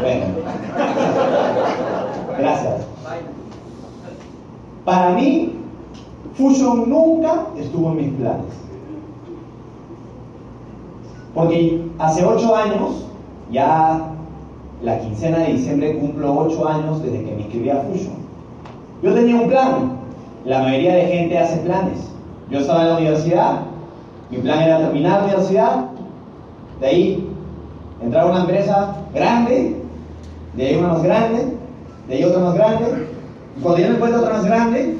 Bueno. Gracias. Para mí, Fusion nunca estuvo en mis planes. Porque hace ocho años, ya la quincena de diciembre cumplo ocho años desde que me inscribí a Fusion. Yo tenía un plan. La mayoría de gente hace planes. Yo estaba en la universidad, mi plan era terminar la universidad, de ahí entrar a una empresa grande, de ahí una más grande, de ahí otra más grande, y cuando yo me encuentro otra más grande,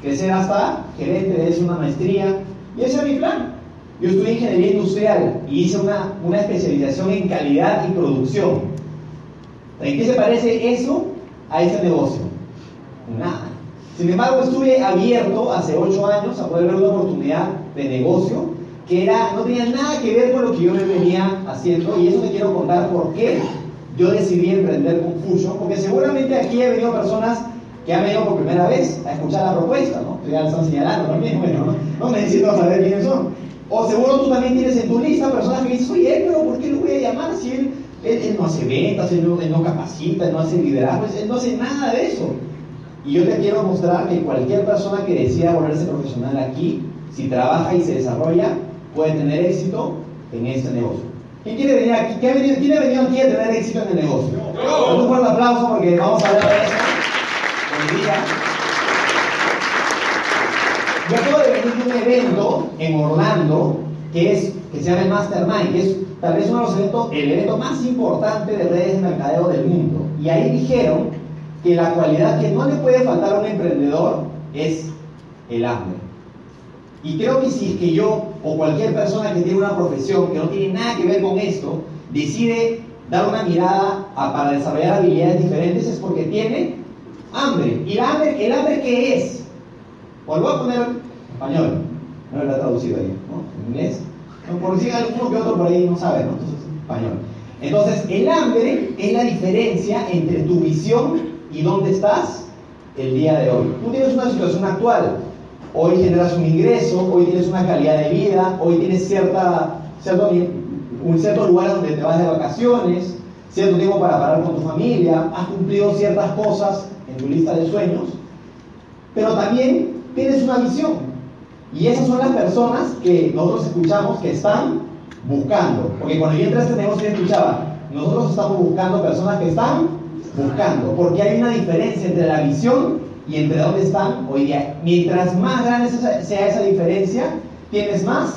crecer hasta gerente de una maestría, y ese era mi plan. Yo estudié ingeniería industrial y hice una, una especialización en calidad y producción. ¿En qué se parece eso a este negocio? Nada. Sin embargo, estuve abierto hace ocho años a poder ver una oportunidad de negocio era, no tenía nada que ver con lo que yo me venía haciendo y eso te quiero contar por qué yo decidí emprender con porque seguramente aquí he venido personas que han venido por primera vez a escuchar la propuesta, ¿no? Ya están señalando también, bueno, ¿no? no necesito saber quiénes son. O seguro tú también tienes en tu lista personas que dices, oye, pero ¿por qué lo voy a llamar si él, él, no hace ventas, él no, capacita, él no hace liderazgo, él no hace nada de eso? Y yo te quiero mostrar que cualquier persona que decida volverse profesional aquí, si trabaja y se desarrolla, puede tener éxito en este negocio. ¿Quién quiere venir aquí? ¿Quién ha venido, quién ha venido aquí a tener éxito en el negocio? Un fuerte aplauso porque vamos a hablar de eso hoy día. Yo acabo de venir de un evento en Orlando que, es, que se llama el Mastermind, que es tal vez uno de los eventos, el evento más importante de redes de mercadeo del mundo. Y ahí dijeron que la cualidad que no le puede faltar a un emprendedor es el hambre. Y creo que si es que yo o cualquier persona que tiene una profesión que no tiene nada que ver con esto, decide dar una mirada para desarrollar habilidades diferentes, es porque tiene hambre. ¿Y el hambre, el qué es? Voy a poner español, no lo he traducido ahí, ¿no? En inglés. por decir alguno que otro por ahí no sabe, ¿no? Entonces, español. Entonces, el hambre es la diferencia entre tu visión y dónde estás el día de hoy. Tú tienes una situación actual, hoy generas un ingreso, hoy tienes una calidad de vida, hoy tienes cierta, cierto, un cierto lugar donde te vas de vacaciones, cierto tiempo para parar con tu familia, has cumplido ciertas cosas en tu lista de sueños, pero también tienes una visión. Y esas son las personas que nosotros escuchamos que están buscando. Porque cuando yo entré a este negocio yo escuchaba, nosotros estamos buscando personas que están buscando. Porque hay una diferencia entre la visión y entre dónde están hoy día. Mientras más grande sea esa diferencia, tienes más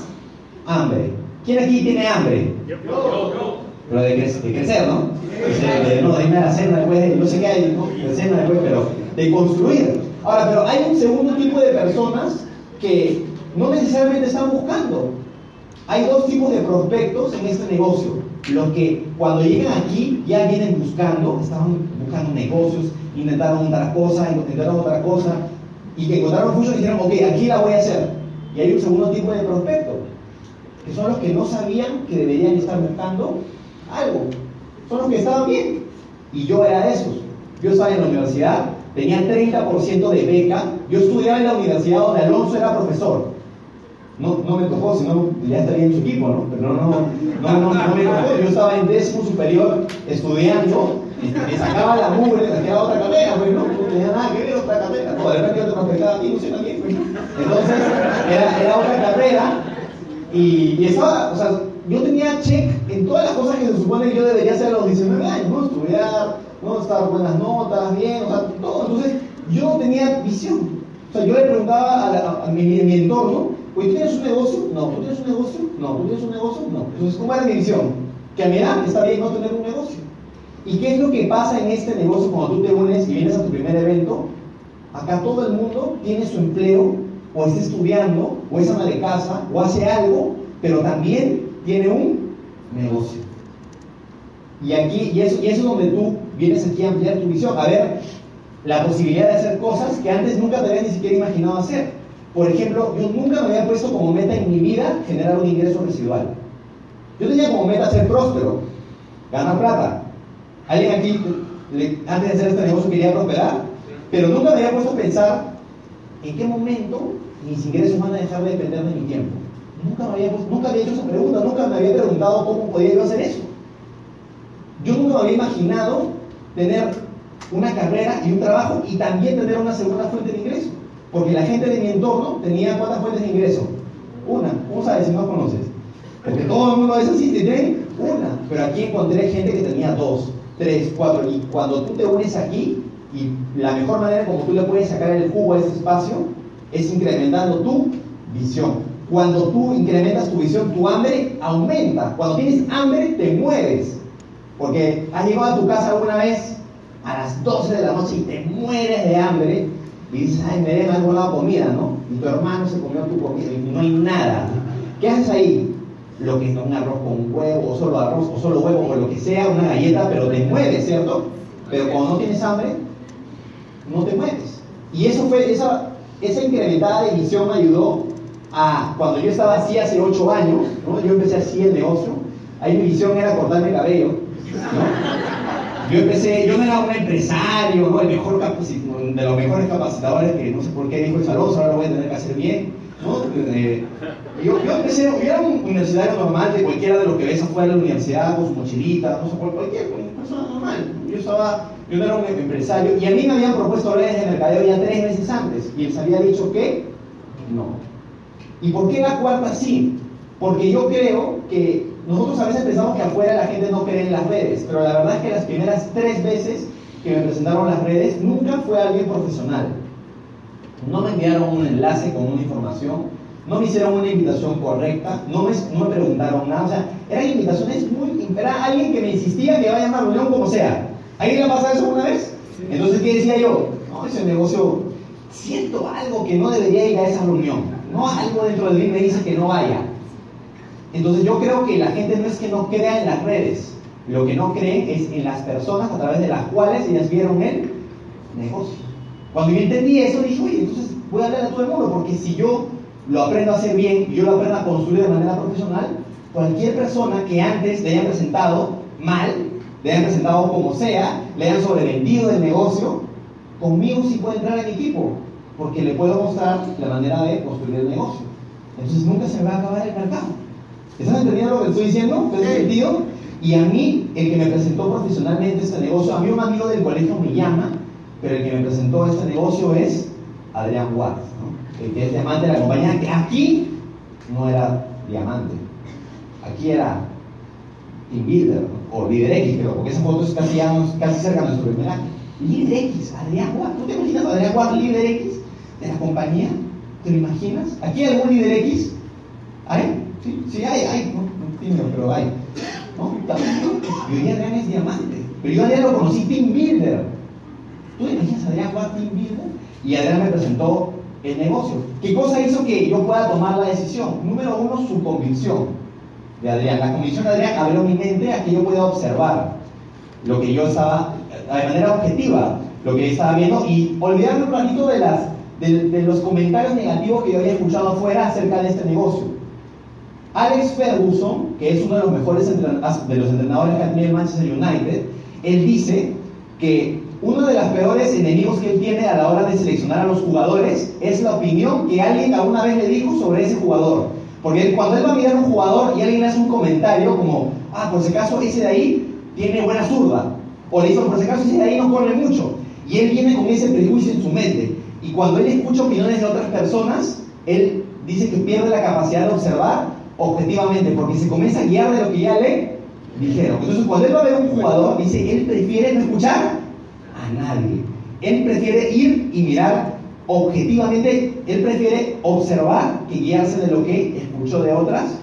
hambre. ¿Quién aquí tiene hambre? Yo, yo, Pero de, crecer, ¿no? De, no, de irme a la cena después, de, no sé qué hay, ¿no? de cena después, pero de construir. Ahora, pero hay un segundo tipo de personas que no necesariamente están buscando. Hay dos tipos de prospectos en este negocio. Los que cuando llegan aquí ya vienen buscando, estaban buscando negocios, intentaron otra cosa, intentaron otra cosa, y que encontraron mucho y dijeron, ok, aquí la voy a hacer. Y hay un segundo tipo de prospectos, que son los que no sabían que deberían estar buscando algo. Son los que estaban bien. Y yo era de esos. Yo estaba en la universidad, tenía 30% de beca. Yo estudiaba en la universidad donde Alonso era profesor. No, no me tocó, sino ya estaría en su equipo, ¿no? Pero no, no, no, me tocó. Yo estaba en décimo superior estudiando me sacaba la mugre, sacaba otra carrera, pues no, no tenía nada que ver otra carrera. No, de repente te prospectaba a ti, no sé también, pues. Entonces, era, era otra carrera y, y, estaba, o sea, yo tenía check en todas las cosas que se supone que yo debería hacer a los 19 años, ¿no? Estudiar, ¿no? Estar buenas notas, bien, o sea, todo. Entonces, yo no tenía visión. O sea, yo le preguntaba a, a, mi, mi, entorno, ¿tú tienes un negocio? No. ¿Tú tienes un negocio? No. ¿Tú tienes un negocio? No. Entonces, ¿cómo era mi visión? Que a mi edad está bien no tener un negocio. ¿Y qué es lo que pasa en este negocio cuando tú te unes y vienes a tu primer evento? Acá todo el mundo tiene su empleo, o está estudiando, o es ama de casa, o hace algo, pero también tiene un negocio. Y aquí, y eso, y eso es donde tú vienes aquí a ampliar tu visión, a ver la posibilidad de hacer cosas que antes nunca te habías ni siquiera imaginado hacer. Por ejemplo, yo nunca me había puesto como meta en mi vida generar un ingreso residual. Yo tenía como meta ser próspero, ganar plata, ¿Alguien aquí, antes de hacer este negocio, quería prosperar? Pero nunca me había puesto a pensar en qué momento mis ingresos van a dejar de depender de mi tiempo. Nunca, me había, nunca había hecho esa pregunta, nunca me había preguntado cómo podía yo hacer eso. Yo había imaginado tener una carrera y un trabajo y también tener una segunda fuente de ingreso. Porque la gente de mi entorno tenía cuántas fuentes de ingreso? Una. ¿Cómo sabes si no conoces? Porque todo el mundo es así, tienen una. Pero aquí encontré gente que tenía dos, tres, cuatro. Y cuando tú te unes aquí, y la mejor manera como tú le puedes sacar el jugo a este espacio es incrementando tu visión. Cuando tú incrementas tu visión, tu hambre aumenta. Cuando tienes hambre, te mueves. Porque has llegado a tu casa alguna vez a las 12 de la noche y te mueres de hambre y dices, ay, me algo la comida, ¿no? Y tu hermano se comió tu comida y no hay nada. ¿Qué haces ahí? Lo que es un arroz con huevo, o solo arroz, o solo huevo, o lo que sea, una galleta, pero te mueves, ¿cierto? Pero cuando no tienes hambre, no te mueves. Y eso fue, esa, esa incrementada de visión me ayudó a, cuando yo estaba así hace 8 años, ¿no? yo empecé así el negocio, ahí mi visión era cortarme el cabello. Yo empecé, yo no era un empresario, ¿no? El mejor de los mejores capacitadores que no sé por qué dijo el Saloso, ahora lo voy a tener que hacer bien, ¿no? Eh, yo, empecé, yo era un universitario normal de cualquiera de los que ves afuera de la universidad con su mochilita, no sé, cualquier persona normal. Yo estaba yo era un empresario y a mí me habían propuesto redes de mercadeo ya tres meses antes y les había dicho que no. ¿Y por qué la cuarta sí? Porque yo creo que nosotros a veces pensamos que afuera la gente no cree en las redes, pero la verdad es que las primeras tres veces que me presentaron las redes nunca fue alguien profesional. No me enviaron un enlace con una información, no me hicieron una invitación correcta, no me, no me preguntaron nada, o sea, eran invitaciones muy... Era alguien que me insistía que vaya a una reunión como sea. ¿Alguien le ha pasado eso una vez? Entonces, ¿qué decía yo? No, ese negocio, siento algo que no debería ir a esa reunión. No, algo dentro de mí me dice que no vaya. Entonces, yo creo que la gente no es que no crea en las redes. Lo que no creen es en las personas a través de las cuales ellas vieron el negocio. Cuando yo entendí eso, dije, oye, entonces voy a hablar a todo el mundo, porque si yo lo aprendo a hacer bien yo lo aprendo a construir de manera profesional, cualquier persona que antes le haya presentado mal, le hayan presentado como sea, le hayan sobrevendido el negocio, conmigo sí puede entrar en equipo, porque le puedo mostrar la manera de construir el negocio. Entonces nunca se va a acabar el mercado. ¿Estás entendiendo lo que estoy diciendo? ¿Te sentido? Y a mí, el que me presentó profesionalmente este negocio, a mí un amigo del colegio me llama, pero el que me presentó este negocio es Adrián Watts, el que es diamante de la compañía, que aquí no era diamante, aquí era team builder, o líder X, pero porque esa foto es casi, casi cerca de nuestro primer año. Líder X, Adrián Guard. ¿No te imaginas a Adrián Guard, líder X de la compañía? ¿Te lo imaginas? ¿Aquí hay algún líder X? ¿Hay? Sí, sí, hay, hay. No, no pero hay. ¿No? Yo día Adrián es diamante. Pero yo Adrián lo conocí team builder. ¿Tú imaginas a Adrián Guard, team builder? Y Adrián me presentó el negocio. ¿Qué cosa hizo que yo pueda tomar la decisión? Número uno, su convicción de Adrián. La convicción de Adrián abrió mi mente a que yo pueda observar lo que yo estaba, de manera objetiva, lo que estaba viendo y olvidarme un ratito de, las, de, los comentarios negativos que yo había escuchado afuera acerca de este negocio. Alex Ferguson, que es uno de los mejores de los entrenadores que tenido el Manchester United, él dice que uno de los peores enemigos que él tiene a la hora de seleccionar a los jugadores es la opinión que alguien alguna vez le dijo sobre ese jugador. Porque cuando él va a mirar a un jugador y alguien hace un comentario como, ah, por si acaso ese de ahí tiene buena zurda, o le dice, por si acaso ese de ahí no corre mucho, y él viene con ese prejuicio en su mente. Y cuando él escucha opiniones de otras personas, él dice que pierde la capacidad de observar objetivamente, porque se comienza a guiar de lo que ya le dijeron. Entonces, cuando él va a ver un jugador, dice, él prefiere no escuchar a nadie. Él prefiere ir y mirar objetivamente, él prefiere observar que guiarse de lo que escuchó de otras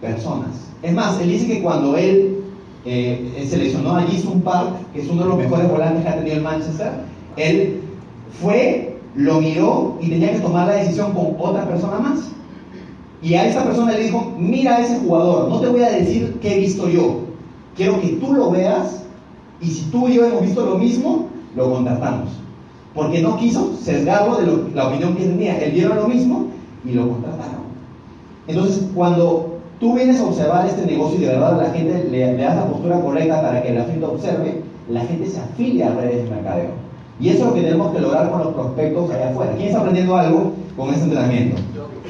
personas. Es más, él dice que cuando él eh, seleccionó a Jason Park, que es uno de los mejores volantes que ha tenido el Manchester, él fue, lo miró y tenía que tomar la decisión con otra persona más. Y a esa persona le dijo, mira a ese jugador, no te voy a decir qué he visto yo, quiero que tú lo veas y si tú y yo hemos visto lo mismo, lo contratamos porque no quiso sesgarlo de la opinión que tenía. Él vieron lo mismo y lo contrataron. Entonces, cuando tú vienes a observar este negocio y de verdad la gente le, le das la postura correcta para que la gente observe, la gente se afilia a redes de mercadeo. Y eso es lo que tenemos que lograr con los prospectos allá afuera. ¿Quién está aprendiendo algo con este entrenamiento?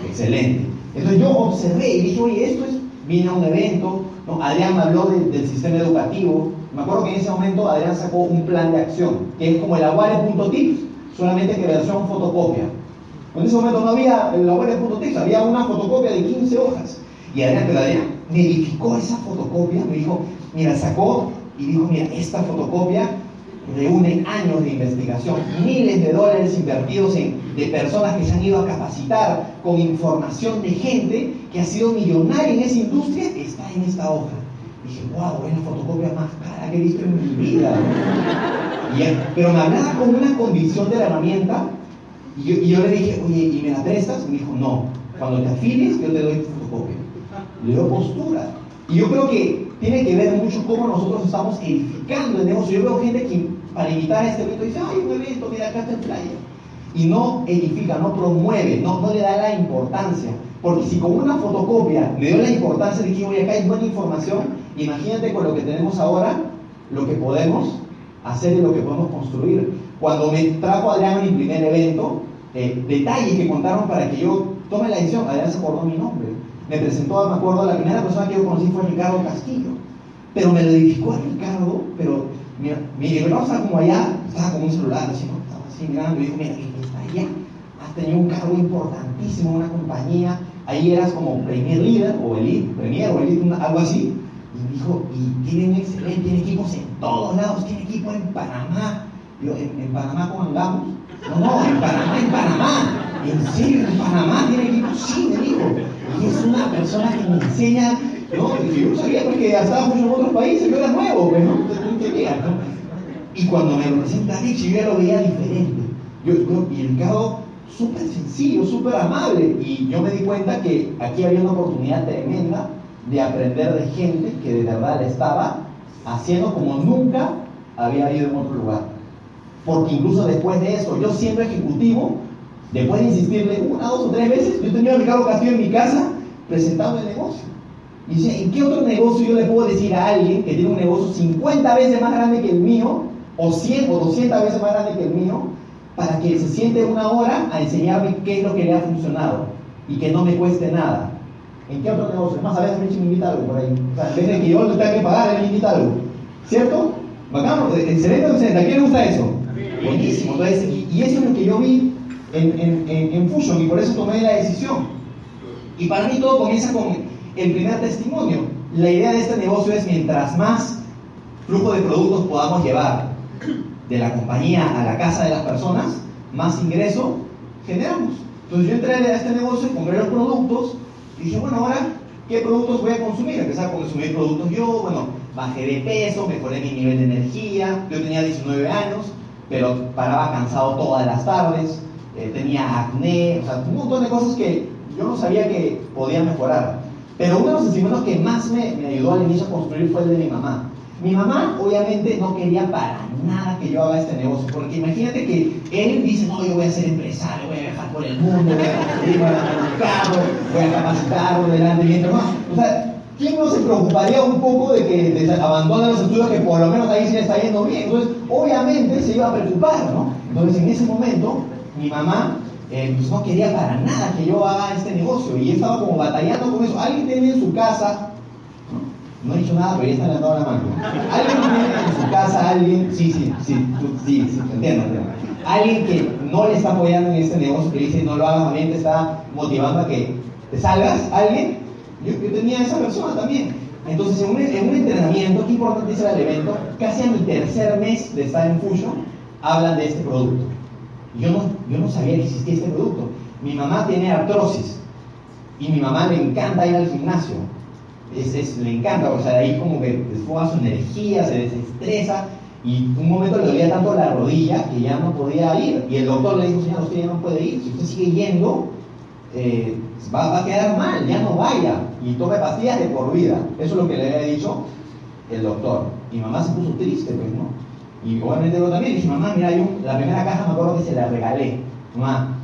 Excelente. Entonces yo observé y dije, oye, esto es, vine a un evento, ¿no? Adrián habló del sistema educativo. Me acuerdo que en ese momento Adrián sacó un plan de acción, que es como el aguare.tips, solamente que versión fotocopia. En ese momento no había el aguare.tips, había una fotocopia de 15 hojas. Y Adrián, pero Adrián me edificó esa fotocopia, me dijo, mira, sacó y dijo, mira, esta fotocopia reúne años de investigación, miles de dólares invertidos en, de personas que se han ido a capacitar con información de gente que ha sido millonaria en esa industria, está en esta hoja. dije, wow, es la fotocopia más cara que he visto en mi vida. pero me hablaba con una convicción de la herramienta y yo, le dije, oye, ¿y me la prestas? Y me dijo, no, cuando te afilies yo te doy tu fotocopia. Le doy postura. Y yo creo que tiene que ver mucho cómo nosotros estamos edificando el negocio. Yo veo gente que para invitar a este evento dice, ay, un evento, mira, acá está el playa. Y no edifica, no promueve, no, no le da la importancia. Porque si con una fotocopia le dio la importancia de que, oye, acá hay buena información, imagínate con lo que tenemos ahora, lo que podemos hacer y lo que podemos construir. Cuando me trajo Adrián en mi primer evento, eh, detalles que contaron para que yo tome la decisión, Adrián se acordó mi nombre me presentó, me acuerdo, la primera persona que yo conocí fue Ricardo Castillo. Pero me lo edificó a Ricardo, pero mira, mi hermano estaba como allá, estaba con un celular, así, estaba así mirando, y dijo, mira, está allá, has tenido un cargo importantísimo en una compañía, ahí eras como Premier Leader, o Elite, Premier, o Elite, algo así. Y me dijo, y tiene un excelente, tiene equipos en todos lados, tiene equipo en Panamá. Yo, ¿en, en Panamá cómo andamos? No, no, en Panamá, en Panamá. ¿En serio? ¿En Panamá tiene equipo? Sí, me dijo. Y es una persona que me enseña, ¿no? Y yo no sabía porque estaba mucho en otros países, yo era nuevo, pues, ¿no? Y cuando me lo presenta Rich, yo ya lo veía diferente. Yo, yo, y el caso súper sencillo, súper amable. Y yo me di cuenta que aquí había una oportunidad tremenda de aprender de gente que de verdad estaba haciendo como nunca había ido en otro lugar. Porque incluso después de eso, yo siendo ejecutivo, Después de insistirle una, dos o tres veces, yo tenía a Ricardo Castillo en mi casa presentando el negocio. Y dice, ¿en qué otro negocio yo le puedo decir a alguien que tiene un negocio 50 veces más grande que el mío, o 100 o 200 veces más grande que el mío, para que se siente una hora a enseñarme qué es lo que le ha funcionado y que no me cueste nada? ¿En qué otro negocio? Más, a veces me invita algo por ahí. O sea, en vez de que yo le tenga que pagar, él me invita algo. ¿Cierto? Bacán, excelente, excelente. ¿A quién le gusta eso? Buenísimo. Entonces, y eso es lo que yo vi en, en, Fusion y por eso tomé la decisión. Y para mí todo comienza con el primer testimonio. La idea de este negocio es mientras más flujo de productos podamos llevar de la compañía a la casa de las personas, más ingreso generamos. Entonces yo entré a este negocio, compré los productos y dije, bueno, ahora, ¿qué productos voy a consumir? Empecé a consumir productos yo, bueno, bajé de peso, mejoré mi nivel de energía, yo tenía 19 años, pero paraba cansado todas las tardes, eh, tenía acné, o sea, un montón de cosas que yo no sabía que podía mejorar. Pero uno de los testimonios que más me, ayudó al inicio a construir fue el de mi mamá. Mi mamá obviamente no quería para nada que yo haga este negocio, porque imagínate que él dice, no, yo voy a ser empresario, voy a viajar por el mundo, voy a construir, voy a carro, voy a capacitarlo delante de O sea, ¿quién no se preocuparía un poco de que abandone los estudios que por lo menos ahí sí le está yendo bien? Entonces, obviamente se iba a preocupar, ¿no? Entonces, en ese momento, mi mamá eh, pues no quería para nada que yo haga este negocio y estaba como batallando con eso. Alguien tiene en su casa, no, he dicho nada, pero ya está levantando la mano. Alguien tiene en su casa, alguien, sí, sí, sí, sí, sí, entiendo, entiendo. Alguien que no le está apoyando en este negocio, que dice no lo hagas, también te está motivando a que te salgas, alguien. Yo, tenía esa persona también. Entonces, en un, en entrenamiento, qué importante es el evento, casi a mi tercer mes de estar en Fusion, hablan de este producto. Yo no, yo no sabía que existía este producto. Mi mamá tiene artrosis y mi mamá le encanta ir al gimnasio. Es, le encanta, o sea, ahí como que desfoga su energía, se desestresa y un momento le dolía tanto la rodilla que ya no podía ir. Y el doctor le dijo, señor, usted ya no puede ir. Si usted sigue yendo, eh, va, va, a quedar mal, ya no vaya. Y tome pastillas de por vida. Eso es lo que le había dicho el doctor. Mi mamá se puso triste, pues, ¿no? Y obviamente yo también dije, mamá, mira, yo la primera caja me acuerdo que se la regalé. Mamá,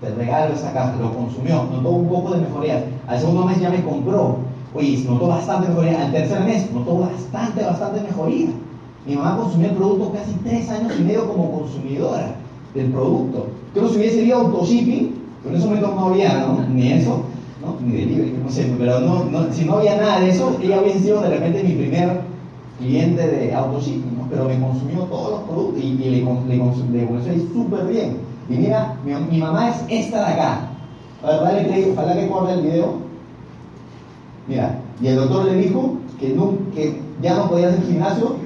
te regalo esa caja, lo consumió, notó un poco de mejoría. Al segundo mes ya me compró. Oye, notó bastante mejoría. Al tercer mes notó bastante, bastante mejoría. Mi mamá consumió el producto casi tres años y medio como consumidora del producto. Creo que si hubiese ido autoshipping, pero en ese momento no había, ¿no? Ni eso. ¿no? Ni delivery, no sé, pero no, no, si no había nada de eso, ella hubiese sido de repente mi primer cliente de autoshipping. Pero me consumió todos los productos y, y le, le, le conocí súper bien. Y mira, mi, mi, mamá es esta de acá. Dale play, ojalá que corte el video. Mira, y el doctor le dijo que, no, que ya no podía hacer gimnasio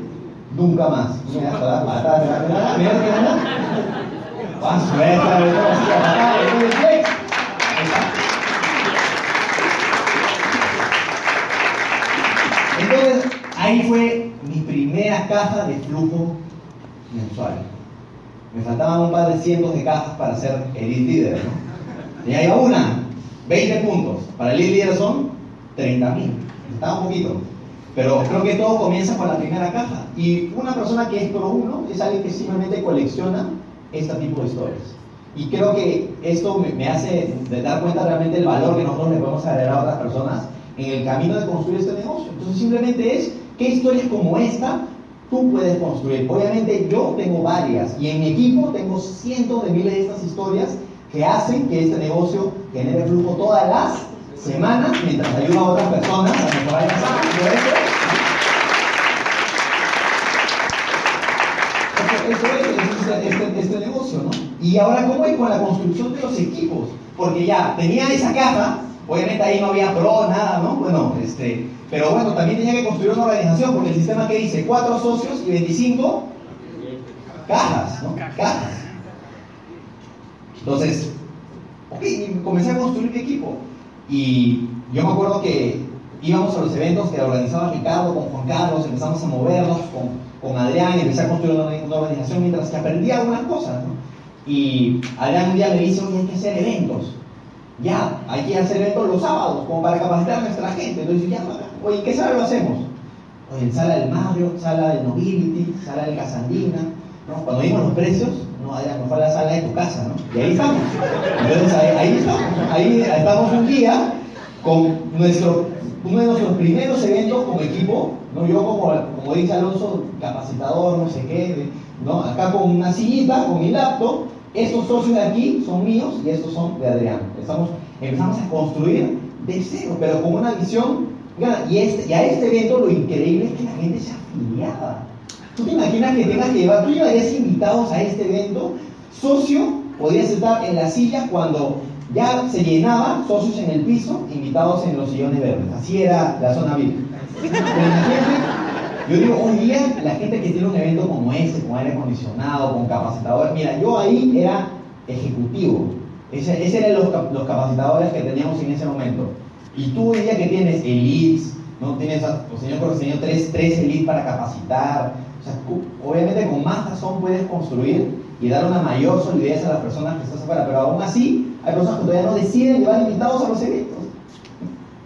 nunca más. Mira, hasta, hasta, hasta, mira, mira, mira. Esta, Entonces, ahí fue mi primera caja de flujo mensual. Me faltaban un par de cientos de cajas para ser Elite Leader, ¿no? Y ahí una, 20 puntos. Para el Elite Leader son 30 mil. Estaba un poquito. Pero creo que todo comienza con la primera caja. Y una persona que es pro uno es alguien que simplemente colecciona este tipo de historias. Y creo que esto me, me hace dar cuenta realmente del valor que nosotros le podemos agregar a otras personas en el camino de construir este negocio. Entonces simplemente es qué historias como esta tú puedes construir. Obviamente yo tengo varias y en mi equipo tengo cientos de miles de estas historias que hacen que este negocio genere flujo todas las semanas mientras ayuda a otras personas a mejorar el Eso es este, este, negocio, ¿no? Y ahora, ¿cómo es con la construcción de los equipos? Porque ya tenía esa caja, obviamente ahí no había pro, nada, ¿no? Bueno, este, pero bueno, también tenía que construir una organización, porque el sistema que dice, cuatro socios y 25 cajas, ¿no? Cajas. Entonces, ok, comencé a construir mi equipo. Y yo me acuerdo que íbamos a los eventos que organizaba Ricardo con Juan Carlos, empezamos a movernos con, con Adrián, empecé a construir una, organización mientras que aprendí algunas cosas. ¿no? Y Adrián un día me dice, oye, hay que hacer eventos. Ya, hay que hacer eventos los sábados, como para capacitar a nuestra gente. Entonces, ya, oye, ¿qué sala lo hacemos? Oye, en sala del Mario, sala del Nobility, sala del Casandina. ¿no? Cuando vimos los precios, no, Adrián, nos fue a la sala de tu casa, ¿no? Y ahí estamos. Entonces, ahí, estamos. Ahí estamos un día con nuestro, uno de nuestros primeros eventos como equipo, ¿no? yo como, como dice Alonso, capacitador, no sé qué, ¿no? acá con una sillita, con mi laptop, estos socios de aquí son míos y estos son de Adrián. Empezamos a construir de cero, pero con una visión, y, este, y a este evento lo increíble es que la gente se afiliaba. ¿Tú te imaginas que tengas que llevar, tú llevarías invitados a este evento, socio, podrías estar en la silla cuando ya se llenaba, socios en el piso, invitados en los sillones verdes. Así era la zona VIP. Yo digo, hoy día la gente que tiene un evento como ese, con aire acondicionado, con capacitadores, mira, yo ahí era ejecutivo. Ese, eran los, capacitadores que teníamos en ese momento. Y tú hoy que tienes elites, ¿no? Tienes, pues señor profesor, tres, tres elites para capacitar. O sea, obviamente con más razón puedes construir y dar una mayor solidez a las personas que estás afuera. Pero aún así, hay personas que todavía no deciden llevar invitados a los eventos.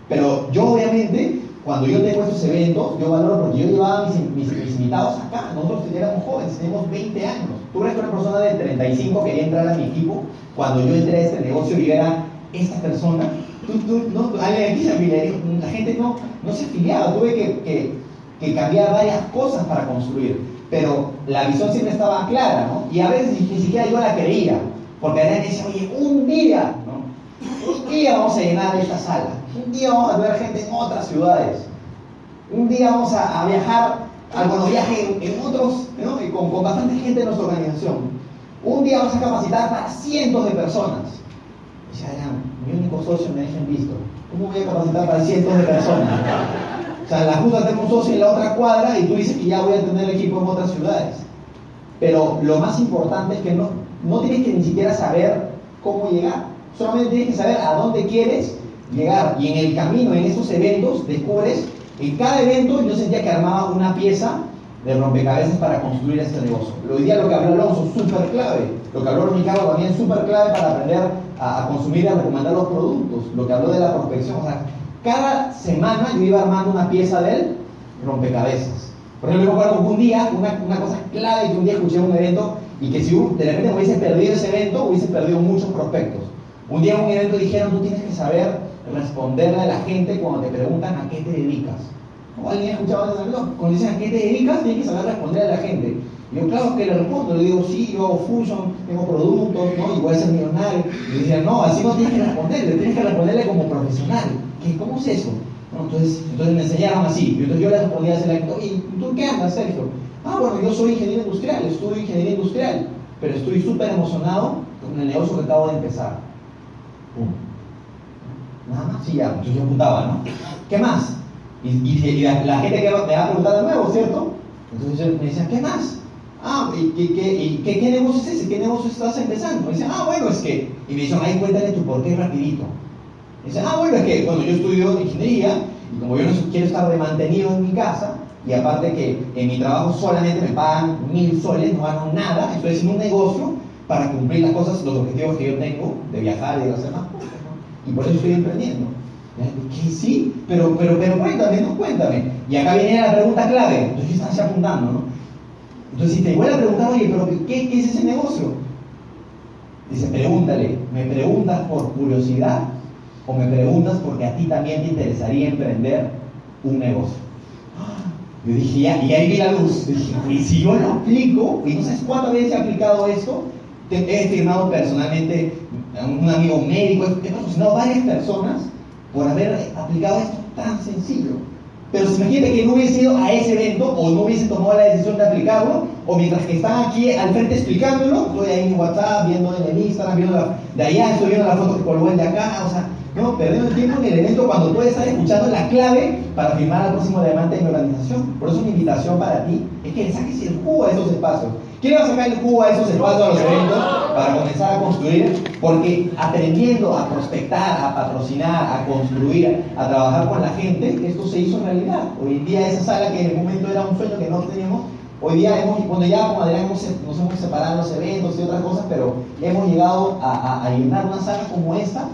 Pero yo obviamente, cuando yo tengo estos eventos, yo valoro porque yo llevaba mis, mis, mis invitados acá. Nosotros éramos jóvenes, teníamos 20 años. Tú crees que una persona de 35 quería entrar a mi equipo cuando yo entré a este negocio y era esta persona. Tú, tú, no, se la gente no, no se afiliaba. Tuve que, que, que cambiar varias cosas para construir. Pero la visión siempre estaba clara, ¿no? Y a veces ni, siquiera yo la creía. Porque Adrián decía, oye, un día, ¿no? Un día vamos a llenar esta sala. Un día vamos a ver gente en otras ciudades. Un día vamos a, a viajar, algunos viajes en, en otros, ¿no? con, con, bastante gente de nuestra organización. Un día vamos a capacitar para cientos de personas. Dice Adrián, mi único socio me dejen visto. ¿Cómo voy a capacitar para cientos de personas? O sea, la justa tengo un socio en la otra cuadra y tú dices que ya voy a tener equipo en otras ciudades. Pero lo más importante es que no, no tienes que ni siquiera saber cómo llegar, solamente tienes que saber a dónde quieres llegar. Y en el camino, en esos eventos, descubres, en cada evento yo sentía que armaba una pieza de rompecabezas para construir este negocio. Hoy día lo que habló Alonso, súper clave. Lo que habló Ricardo también, súper clave para aprender a, consumir y a recomendar los productos. Lo que habló de la prospección. O sea, cada semana yo iba armando una pieza del rompecabezas. Por ejemplo, yo recuerdo que un día, una, una cosa clave que un día escuché un evento y que si de repente hubiese perdido ese evento, hubiese perdido muchos prospectos. Un día en un evento dijeron, tú tienes que saber responderle a la gente cuando te preguntan a qué te dedicas. ¿O alguien ha escuchado eso? Cuando dicen a qué te dedicas, tienes que saber responder a la gente. Yo, claro que le respondo, le digo, sí, yo hago fusion, tengo productos, ¿no? Y voy a ser millonario. Y decía, no, así no tienes que responderle, tienes que responderle como profesional. ¿Qué, ¿Cómo es eso? Entonces, entonces me enseñaron así. Entonces yo le respondía a ese ¿y tú qué andas, Sergio? Ah, bueno, yo soy ingeniero industrial, estudio ingeniería industrial, pero estoy súper emocionado con el negocio que acabo de empezar. Pum. Nada más, sí, ya, entonces yo apuntaba, ¿no? ¿Qué más? Y, y, la, gente que me va a preguntar de nuevo, ¿cierto? Entonces me decían, ¿qué más? Ah, ¿y, qué, qué, negocio es ese? ¿Qué negocio estás empezando? Me dicen, ah, bueno, es que. Y me dicen, ahí cuéntale tu por qué rapidito. Me dicen, ah, bueno, es que, bueno, yo estudio ingeniería y como yo no quiero estar de mantenido en mi casa, y aparte que en mi trabajo solamente me pagan mil soles, no gano nada, estoy haciendo un negocio para cumplir las cosas, los objetivos que yo tengo de viajar y de hacer más cosas. Y por eso estoy emprendiendo. ¿Qué? Sí, pero, pero, pero cuéntame, no cuéntame. Y acá viene la pregunta clave. Entonces yo estaba apuntando, ¿no? Entonces, si te vuelve a preguntar, oye, pero ¿qué, ¿qué, es ese negocio? Dice, pregúntale, ¿me preguntas por curiosidad o me preguntas porque a ti también te interesaría emprender un negocio? Yo dije, ya, y ahí vi la luz. Dije, y si yo lo aplico, y no sabes cuántas veces he aplicado esto, he firmado personalmente a un amigo médico, he patrocinado varias personas por haber aplicado esto tan sencillo. Pero si imagínate que no hubiese ido a ese evento o no hubiese tomado la decisión de aplicarlo, o mientras que están aquí al frente explicándolo, estoy ahí en WhatsApp, viendo en Instagram, viendo de allá, estoy viendo la foto que colgó el de acá, o sea, no, perdiendo el tiempo en el evento cuando puedes estar escuchando la clave para firmar al próximo diamante en mi organización. Por eso mi invitación para ti es que le saques el jugo a esos espacios. Quiero sacar el jugo a esos espacios, a los eventos, para comenzar a construir, porque aprendiendo a prospectar, a patrocinar, a construir, a trabajar con la gente, esto se hizo realidad. Hoy en día esa sala que en el momento era un sueño que no teníamos, hoy día hemos, cuando ya con Adrián nos hemos separado los eventos y otras cosas, pero hemos llegado a, a llenar una sala como esta,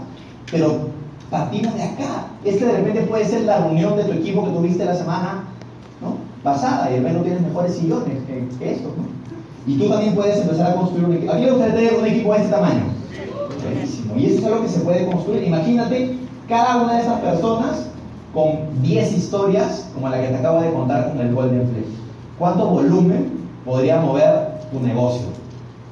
pero partimos de acá. Es que de repente puede ser la reunión de tu equipo que tuviste la semana ¿no? pasada y repente no tienes mejores sillones que, que estos, ¿no? Y tú también puedes empezar a construir un equipo. Aquí gustaría tener un equipo de este tamaño. Buenísimo. Y eso es algo que se puede construir. Imagínate cada una de esas personas con 10 historias, como la que te acabo de contar con el Golden Flex. ¿Cuánto volumen podría mover tu negocio?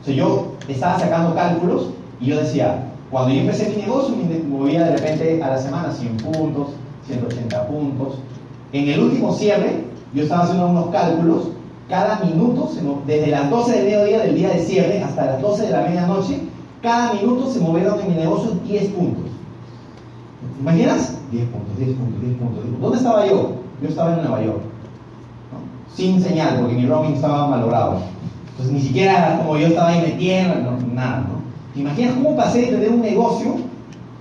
O sea, yo estaba sacando cálculos y yo decía, cuando yo empecé mi negocio, me movía de repente a la semana 100 puntos, 180 puntos. En el último cierre, yo estaba haciendo unos cálculos cada minuto, desde las 12 del mediodía del día de cierre hasta las 12 de la medianoche, cada minuto se movieron en mi negocio 10 puntos. ¿Te imaginas? 10 puntos, 10 puntos, 10 puntos. ¿Dónde estaba yo? Yo estaba en Nueva York. Sin señal, porque mi roaming estaba malogrado. Entonces ni siquiera como yo estaba ahí metiendo, nada, ¿no? ¿Te imaginas cómo pasé de tener un negocio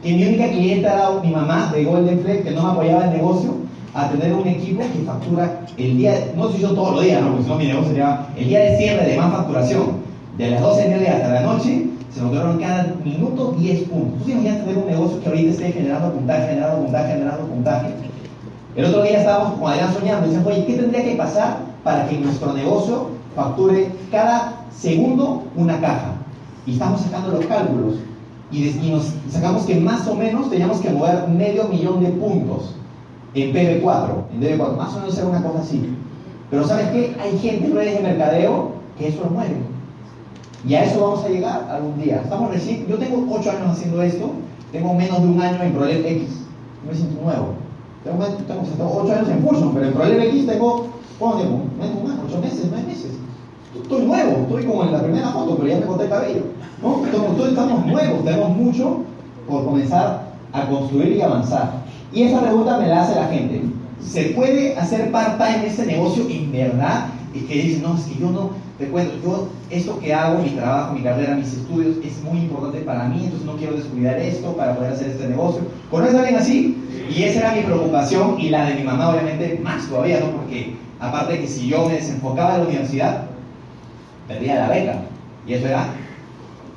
que mi única clienta era mi mamá de Golden Flex, que no me apoyaba el negocio, a tener un equipo que factura el día, no sé yo todos los días, ¿no? porque si no mi negocio sería el día de cierre de más facturación. De las 12 de media hasta la noche, se lograron cada minuto 10 puntos. ¿Tú imaginas tener un negocio que ahorita esté generando puntaje, generando puntaje, generando puntaje? El otro día estábamos con Adrián soñando y decían, oye, ¿qué tendría que pasar para que nuestro negocio facture cada segundo una caja? Y estamos sacando los cálculos y, nos sacamos que más o menos teníamos que mover medio millón de puntos en PB4, en DB4, más o menos era una cosa así. Pero ¿sabes qué? Hay gente en redes de mercadeo que eso lo mueve. Y a eso vamos a llegar algún día. Estamos recién, yo tengo 8 años haciendo esto, tengo menos de un año en Problem X, no me siento nuevo. Tengo, tengo, 8 años en Fusion, pero en Problem X tengo, ¿cuánto tiempo? Año, 8 meses, 9 meses. Estoy nuevo, estoy como en la primera foto, pero ya me corté el cabello. ¿no? estamos nuevos, tenemos mucho por comenzar a construir y avanzar. Y esa pregunta me la hace la gente. ¿Se puede hacer part-time este negocio en verdad? Y que dice, no, es que yo no, te cuento, yo esto que hago, mi trabajo, mi carrera, mis estudios, es muy importante para mí, entonces no quiero descuidar esto para poder hacer este negocio. ¿Conoces a alguien así? Y esa era mi preocupación y la de mi mamá, obviamente, más todavía, ¿no? Porque aparte que si yo me desenfocaba de la universidad, perdía la beca. Y eso era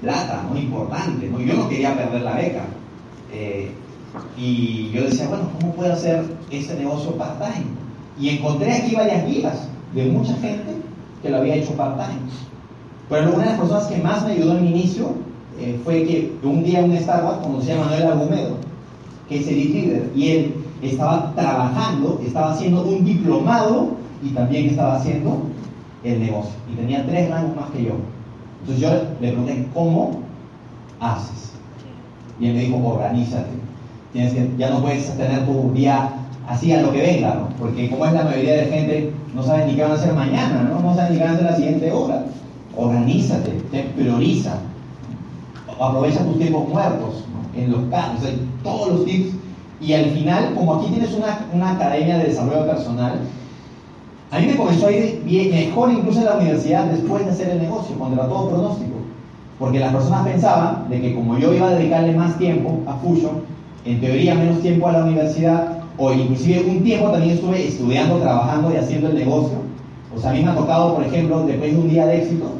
plata, ¿no? Importante, ¿no? Yo no quería perder la beca. Eh, y yo decía, bueno, ¿cómo puedo hacer este negocio part-time? Y encontré aquí varias guías de mucha gente que lo había hecho part-time. Pero una de las personas que más me ayudó en inicio eh, fue que un día en un Starbucks conocí a Manuel Argumedo, que es el líder, y él estaba trabajando, estaba haciendo un diplomado y también estaba haciendo el negocio y tenía tres rangos más que yo. Entonces yo le pregunté, ¿cómo haces? Y él me dijo, organízate. Tienes que, ya no puedes tener tu día así a lo que venga, ¿no? Porque como es la mayoría de gente, no saben ni qué van a hacer mañana, ¿no? No saben ni qué van a hacer la siguiente hora. Organízate, te prioriza, aprovecha tus tiempos muertos en los casos, todos los tips. Y al final, como aquí tienes una, una academia de desarrollo personal, a mí me comenzó a ir mejor incluso en la universidad después de hacer el negocio, contra todo pronóstico. Porque las personas pensaban de que como yo iba a dedicarle más tiempo a Fusion, en teoría menos tiempo a la universidad, o inclusive un tiempo también estuve estudiando, trabajando y haciendo el negocio. O sea, a mí me ha tocado, por ejemplo, después de un día de éxito,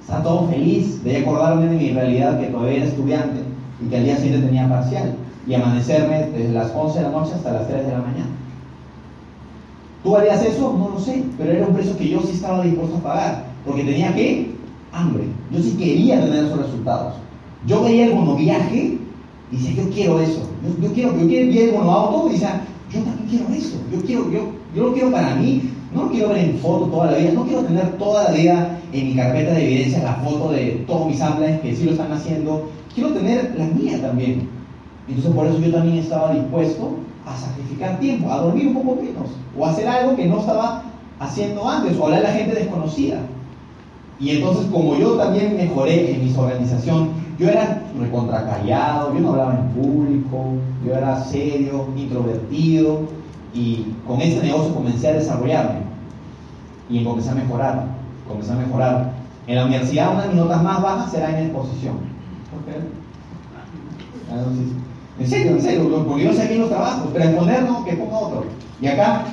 estar todo feliz de acordarme de mi realidad que todavía era estudiante y que al día siguiente tenía parcial y amanecerme desde las 11 de la noche hasta las 3 de la mañana. ¿Tú harías eso? No lo sé, pero era un precio que yo sí estaba dispuesto a pagar, porque tenía que hambre. Yo sí quería tener esos resultados. Yo veía el monoviaje y decía, yo quiero eso. Yo, quiero, yo quiero ver el monoauto y decía, yo también quiero eso. Yo, quiero, yo, yo lo quiero para mí. No lo quiero ver en foto toda la vida. No quiero tener toda la vida en mi carpeta de evidencia la foto de todos mis samples que sí lo están haciendo. Quiero tener la mía también. Entonces por eso yo también estaba dispuesto a sacrificar tiempo, a dormir un poco menos, o hacer algo que no estaba haciendo antes, o hablar a la gente desconocida. Y entonces, como yo también mejoré en mi organización, yo era recontracallado, yo no hablaba en público, yo era serio, introvertido, y con este negocio comencé a desarrollarme y comencé a mejorar, comencé a mejorar. En la universidad, una de mis notas más bajas será en exposición. ¿Por qué? Ah, en serio, en serio, porque yo sé los trabajos, pero exponer no, que ponga otro. Y acá,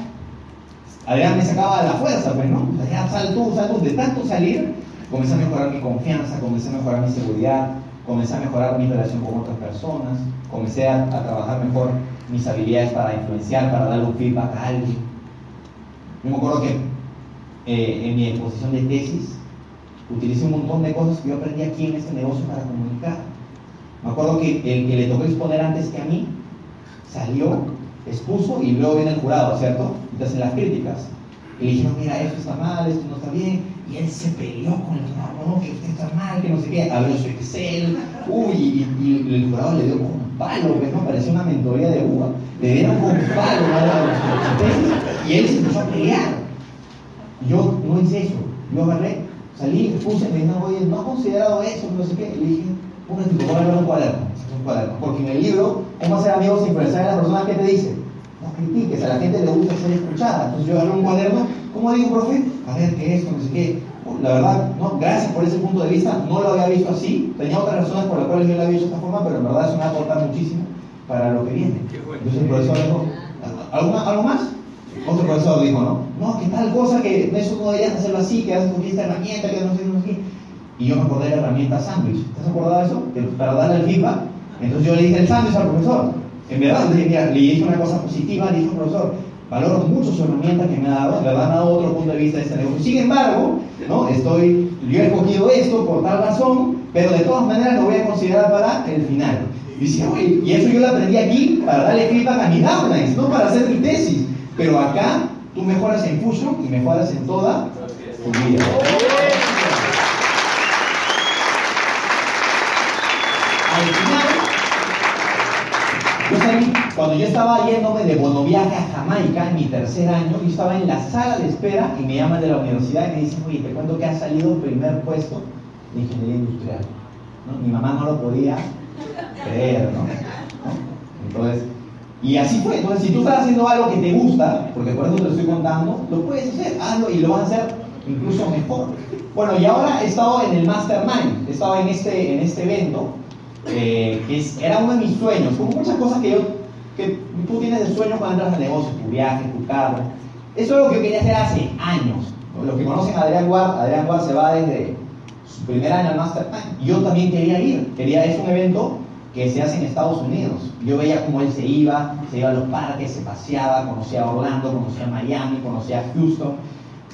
Adrián me sacaba la fuerza, pues, ¿no? O sea, ya sal tú, sal tú. De tanto salir, comencé a mejorar mi confianza, comencé a mejorar mi seguridad, comencé a mejorar mi relación con otras personas, comencé a, trabajar mejor mis habilidades para influenciar, para dar un feedback a alguien. Yo me acuerdo que eh, en mi exposición de tesis utilicé un montón de cosas que yo aprendí aquí en este negocio para comunicar. Me acuerdo que el que le tocó exponer antes que a mí salió, expuso y luego viene el jurado, ¿cierto? Entonces las críticas. Y le dijeron, mira, esto está mal, esto no está bien. Y él se peleó con el jurado, no, que usted está mal, que no sé qué. Abrió su Excel, uy, y, el jurado le dio con un palo, que no parecía una mentoría de uva. Le dieron con un palo y él se empezó a pelear. Yo no hice eso. Yo agarré, salí, puse, me dijeron, oye, no ha considerado eso, no sé qué. Le dije, un voy a cuaderno, un cuaderno. Porque en el libro, ¿cómo hacer amigos sin influenciar a las personas que te dicen? No critiques, a la gente le gusta ser escuchada. Entonces yo agarré un cuaderno, ¿cómo digo, profe? A ver, ¿qué es? No sé qué. La verdad, no, gracias por ese punto de vista, no lo había visto así. Tenía otras razones por las cuales yo lo había visto de esta forma, pero en verdad eso me va a aportar muchísimo para lo que viene. Entonces el profesor dijo, ¿algo más? Otro profesor dijo, ¿no? No, que tal cosa, que eso no deberías hacerlo así, que haces con esta herramienta, que no sé, no sé qué. Y yo me acordé de la herramienta sándwich. ¿Te has acordado de eso? para darle el feedback. Entonces yo le dije el sándwich al profesor. En verdad, le, dije, una cosa positiva, le dije profesor, valoro mucho su herramienta que me ha dado, en verdad me ha dado otro punto de vista de este negocio. Sin embargo, ¿no? Estoy, yo he escogido esto por tal razón, pero de todas maneras lo voy a considerar para el final. Y dice, oye, y eso yo lo aprendí aquí para darle feedback a mis downlines, no para hacer mi tesis. Pero acá tú mejoras en Fusion y mejoras en toda tu vida. al final, cuando yo estaba yéndome de viaje a Jamaica en mi tercer año, yo estaba en la sala de espera y me llaman de la universidad y me dicen, oye, te cuento que ha salido primer puesto de ingeniería industrial. Mi mamá no lo podía creer, ¿no? Entonces, y así fue. Entonces, si tú estás haciendo algo que te gusta, porque por eso te lo estoy contando, lo puedes hacer, hazlo y lo vas a hacer incluso mejor. Bueno, y ahora he estado en el Mastermind, he estado en este, en este evento eh, que era uno de mis sueños, como muchas cosas que yo, que tú tienes de sueño cuando entras al negocio, tu viaje, tu carro. Eso es lo que yo quería hacer hace años. Los que conocen a Adrián Ward, Adrián Ward se va desde su primer año al Mastermind. Yo también quería ir, quería, es un evento que se hace en Estados Unidos. Yo veía cómo él se iba, se iba a los parques, se paseaba, conocía Orlando, conocía Miami, conocía Houston.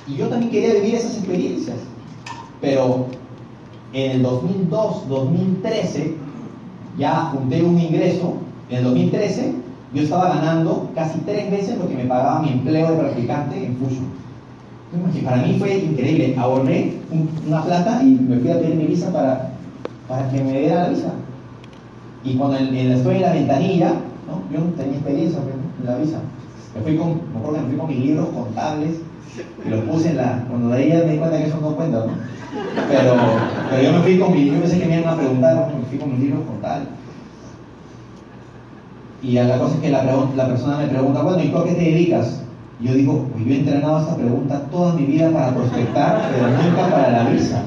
Y yo también quería vivir esas experiencias. Pero en el 2002, 2013, ya junté un ingreso. En el 2013 yo estaba ganando casi tres veces lo que me pagaba mi empleo de practicante en Fusion. Para mí fue increíble. Ahorré una plata y me fui a pedir mi visa para, para que me diera la visa. Y cuando en, estoy en la ventanilla, ¿no? yo tenía experiencia en la visa. Me fui con, me acuerdo que me fui con mis libros contables y los puse en la. Cuando de ya me di cuenta que eso no cuenta, ¿no? Pero, yo me fui con mis. Yo pensé que me iban a me fui con mis libros contables. Y la cosa es que la, persona me pregunta, bueno, ¿y tú a qué te dedicas? yo digo, pues yo he entrenado esta pregunta toda mi vida para prospectar, pero nunca para la visa.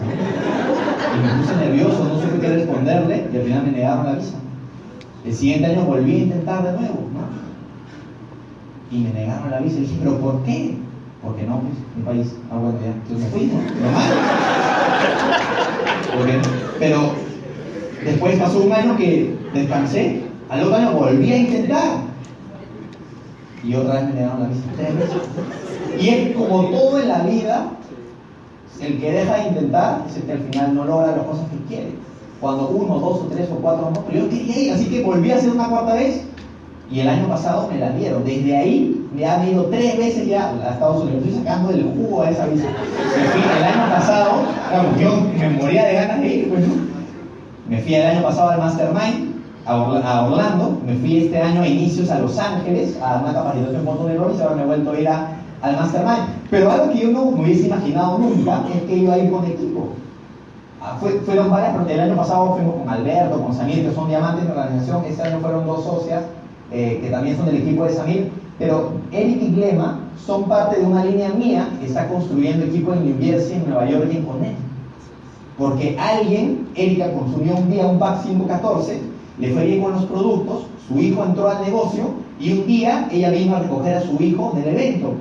Y me puse nervioso, no sé qué responderle, y al final me negaron la visa. El siguiente año volví a intentar de nuevo, ¿no? Y me negaron la visa. Y dije, ¿pero por qué? Porque no, pues, mi país. Bueno, ya. Entonces me fui, ¿no? Normal. pero después pasó un año que descansé, al otro año volví a intentar y otra vez me negaron la visa Y es como todo en la vida, el que deja de intentar es el que al final no logra las cosas que quiere. Cuando uno, dos o tres o cuatro no, pero yo quería ir, así que volví a hacer una cuarta vez y el año pasado me la dieron. Desde ahí me han ido tres veces ya a Estados Unidos. Estoy sacando el jugo a esa visa. el año pasado, claro, yo me moría de ganas de ir, pues, Me fui el año pasado al Mastermind a Orlando, me fui este año a inicios a Los Ángeles a una capacitación Tony Robbins y ahora me he vuelto a ir al Mastermind. Pero algo que yo no me hubiese imaginado nunca es que iba a ir con equipo. Ah, fueron varias, porque el año pasado fuimos con Alberto, con Samir, que son diamantes de la organización. Este año fueron dos socias eh, que también son del equipo de Samir. Pero Eric y Glema son parte de una línea mía que está construyendo equipo en New Jersey, en Nueva York y en Connecticut. Porque alguien, Erika, consumió un día un pack 514 le fue bien con los productos, su hijo entró al negocio y un día ella vino a recoger a su hijo del evento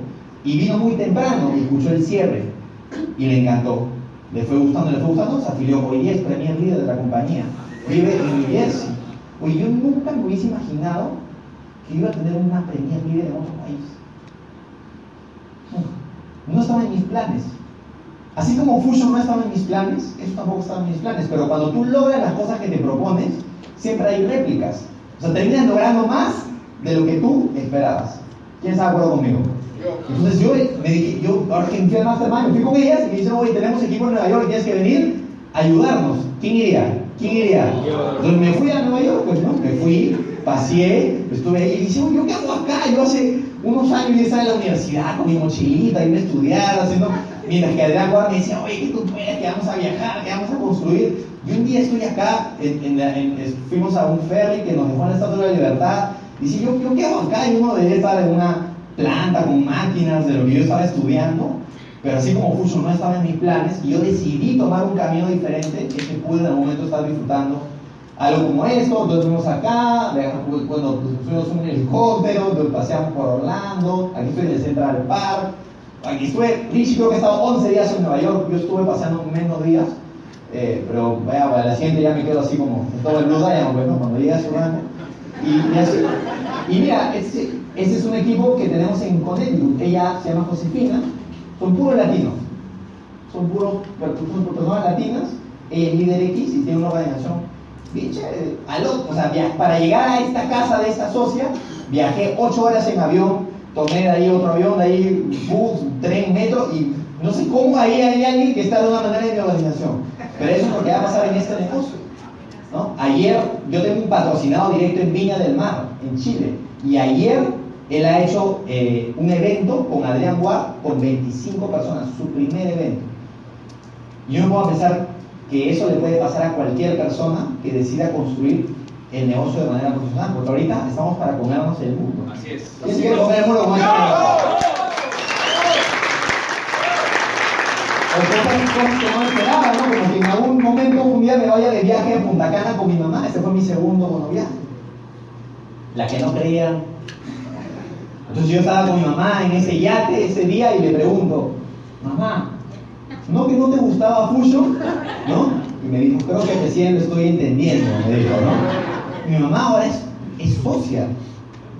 y vino muy temprano y escuchó el cierre y le encantó. Le fue gustando, le fue gustando, se afilió. Hoy día es Premier Líder de la compañía. Vive en New Jersey. Oye, yo nunca me hubiese imaginado que iba a tener una Premier Líder en otro país. No, estaba en mis planes. Así como Fusion no estaba en mis planes, eso tampoco estaba en mis planes. Pero cuando tú logras las cosas que te propones, siempre hay réplicas. O sea, terminas logrando más de lo que tú esperabas. ¿Quién está de acuerdo conmigo? Entonces yo me dije, yo ahora que fui al Mastermind, me fui con ellas y me dijeron, oye, tenemos equipo en Nueva York y tienes que venir a ayudarnos. ¿Quién iría? ¿Quién iría? Entonces me fui a Nueva York, pues no, me fui, paseé, estuve ahí y dije, yo qué hago acá, yo hace unos años ya estaba en la universidad con mi mochilita, iba a estudiar, haciendo, mientras que Adrián Guardia me decía, oye, que tú puedes, que vamos a viajar, que vamos a construir. Y un día estoy acá, fuimos a un ferry que nos dejó en el Estatua de la Libertad. Y dice, ¿yo, ¿yo hago acá? Y uno debe estar en una planta con máquinas de lo que yo estaba estudiando. Pero así como Fusion no estaba en mis planes, y yo decidí tomar un camino diferente, es que pude en algún momento estar disfrutando algo como esto. Entonces fuimos acá, cuando fuimos un helicóptero, paseamos por Orlando, aquí estoy en el Central Park. Aquí estuve, Rich creo que he estado 11 días en Nueva York, yo estuve paseando menos días. Eh, pero vaya, para la siguiente ya me quedo así como todo el Blue Diamond, bueno, cuando llega su rango. Y, y, mira, este, este, es un equipo que tenemos en Connecticut. Ella se llama Josefina, son puros latinos. Son puros son personas latinas. Ella es líder X y tiene una organización. O sea, para llegar a esta casa de esta socia, viajé ocho horas en avión, tomé de ahí otro avión, de ahí bus, tren, metro, y no sé cómo ahí hay alguien que está de una manera en mi organización. Pero eso es porque va a pasar en este negocio. ¿no? Ayer yo tengo un patrocinado directo en Viña del Mar, en Chile, y ayer él ha hecho eh, un evento con Adrián Guard con 25 personas, su primer evento. Y yo me puedo pensar que eso le puede pasar a cualquier persona que decida construir el negocio de manera profesional, porque ahorita estamos para comernos el mundo. Así es. ¿Quién quiere comer el mundo como este que no esperaba, ¿no? Como que en algún momento un día me vaya de viaje a Punta Cana con mi mamá. Este fue mi segundo viaje. La que no creía. Entonces yo estaba con mi mamá en ese yate ese día y le pregunto, mamá, ¿no que no te gustaba Fusion? ¿No? Y me dijo, creo que recién lo estoy entendiendo, me dijo, ¿no? Mi mamá ahora es, es socia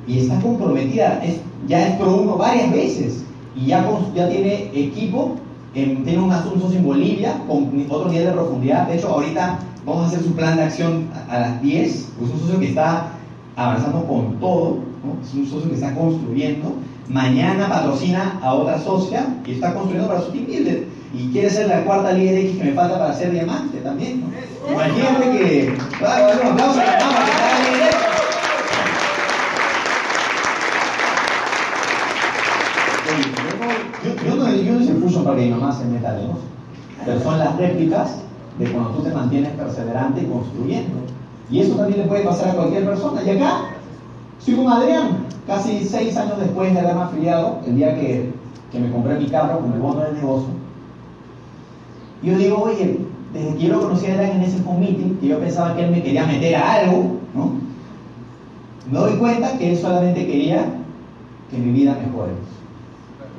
y está comprometida, es, ya es pro uno varias veces y ya, ya tiene equipo tiene un asunto en Bolivia con otro nivel de profundidad. De hecho, ahorita vamos a hacer su plan de acción a, las 10. Es un socio que está avanzando con todo, es un socio que está construyendo. mañana patrocina a otra socia y está construyendo para su team builder. Y quiere ser la cuarta líder X que me falta para ser diamante también. ¿no? Que. Claro, dale un aplauso a la mamá que está en yo no hice fusion para que mi mamá se meta negocio, pero son las réplicas de cuando tú te mantienes perseverante y construyendo. Y eso también le puede pasar a cualquier persona. Y acá estoy con Adrián, casi seis años después de haberme afiliado, el día que, que me compré mi carro con el bono del negocio. Y yo digo, oye, desde que yo lo conocí a Adrián en ese home meeting, que yo pensaba que él me quería meter a algo, ¿no? Me doy cuenta que él solamente quería que mi vida mejore.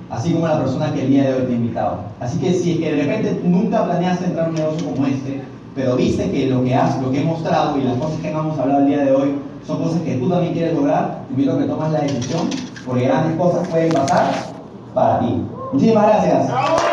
Así como la persona que el día de hoy te he invitado. Así que si es que de repente nunca planeaste entrar a un negocio como este, pero viste que lo que has, lo que he mostrado y las cosas que hemos hablado el día de hoy son cosas que tú también quieres lograr, te invito a que tomes la decisión, porque grandes cosas pueden pasar para ti. Muchísimas gracias.